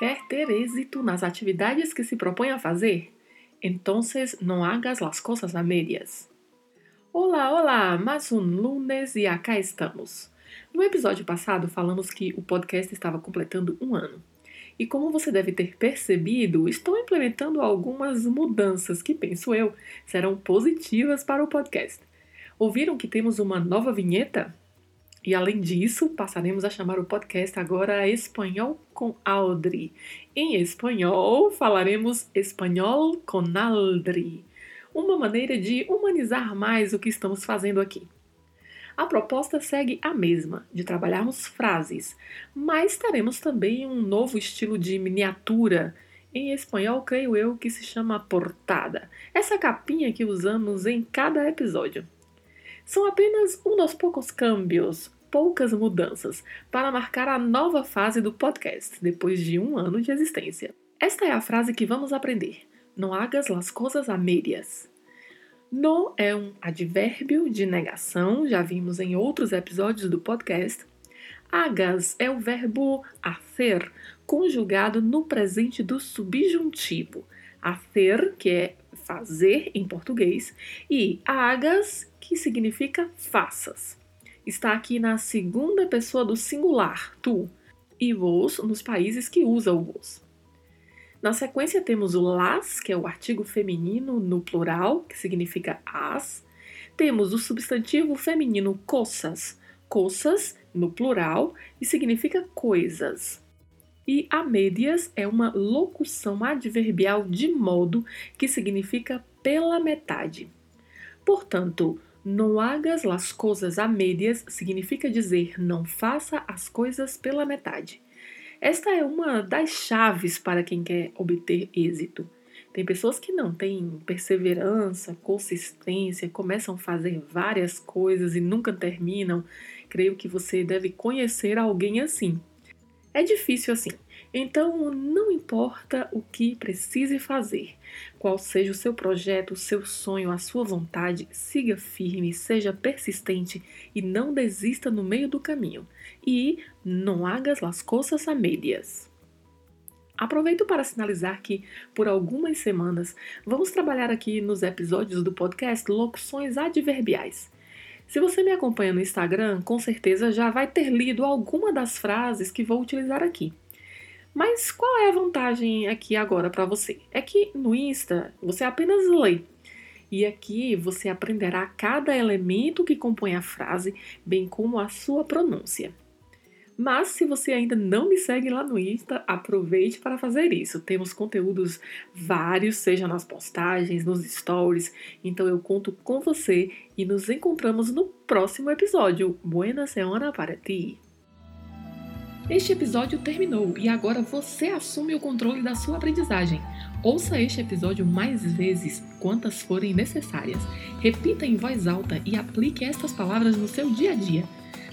Quer ter êxito nas atividades que se propõe a fazer? Então não hagas as coisas a medias. Olá, olá! Mais um lunes e acá estamos. No episódio passado falamos que o podcast estava completando um ano. E como você deve ter percebido, estou implementando algumas mudanças que, penso eu, serão positivas para o podcast. Ouviram que temos uma nova vinheta? E além disso, passaremos a chamar o podcast agora Espanhol com Aldri. Em espanhol, falaremos Espanhol com Aldri, uma maneira de humanizar mais o que estamos fazendo aqui. A proposta segue a mesma, de trabalharmos frases, mas teremos também um novo estilo de miniatura. Em espanhol, creio eu que se chama portada. Essa capinha que usamos em cada episódio. São apenas um dos poucos câmbios, poucas mudanças, para marcar a nova fase do podcast, depois de um ano de existência. Esta é a frase que vamos aprender. Não hagas las coisas a medias. No é um advérbio de negação, já vimos em outros episódios do podcast. Hagas é o verbo hacer, conjugado no presente do subjuntivo. Hacer, que é fazer em português, e hagas, que significa faças. Está aqui na segunda pessoa do singular, tu, e vos nos países que usam o vos. Na sequência temos o las, que é o artigo feminino no plural, que significa as. Temos o substantivo feminino coças, coças no plural e significa coisas. E a médias é uma locução adverbial de modo que significa pela metade. Portanto, não hagas las coisas a médias significa dizer não faça as coisas pela metade. Esta é uma das chaves para quem quer obter êxito. Tem pessoas que não têm perseverança, consistência, começam a fazer várias coisas e nunca terminam. Creio que você deve conhecer alguém assim. É difícil assim. Então, não importa o que precise fazer, qual seja o seu projeto, o seu sonho, a sua vontade, siga firme, seja persistente e não desista no meio do caminho. E não hagas las coisas a medias. Aproveito para sinalizar que, por algumas semanas, vamos trabalhar aqui nos episódios do podcast locuções adverbiais. Se você me acompanha no Instagram, com certeza já vai ter lido alguma das frases que vou utilizar aqui. Mas qual é a vantagem aqui agora para você? É que no Insta você apenas lê. E aqui você aprenderá cada elemento que compõe a frase, bem como a sua pronúncia. Mas se você ainda não me segue lá no Insta, aproveite para fazer isso. Temos conteúdos vários, seja nas postagens, nos stories. Então eu conto com você e nos encontramos no próximo episódio. Buena semana para ti! Este episódio terminou e agora você assume o controle da sua aprendizagem. Ouça este episódio mais vezes, quantas forem necessárias. Repita em voz alta e aplique estas palavras no seu dia a dia.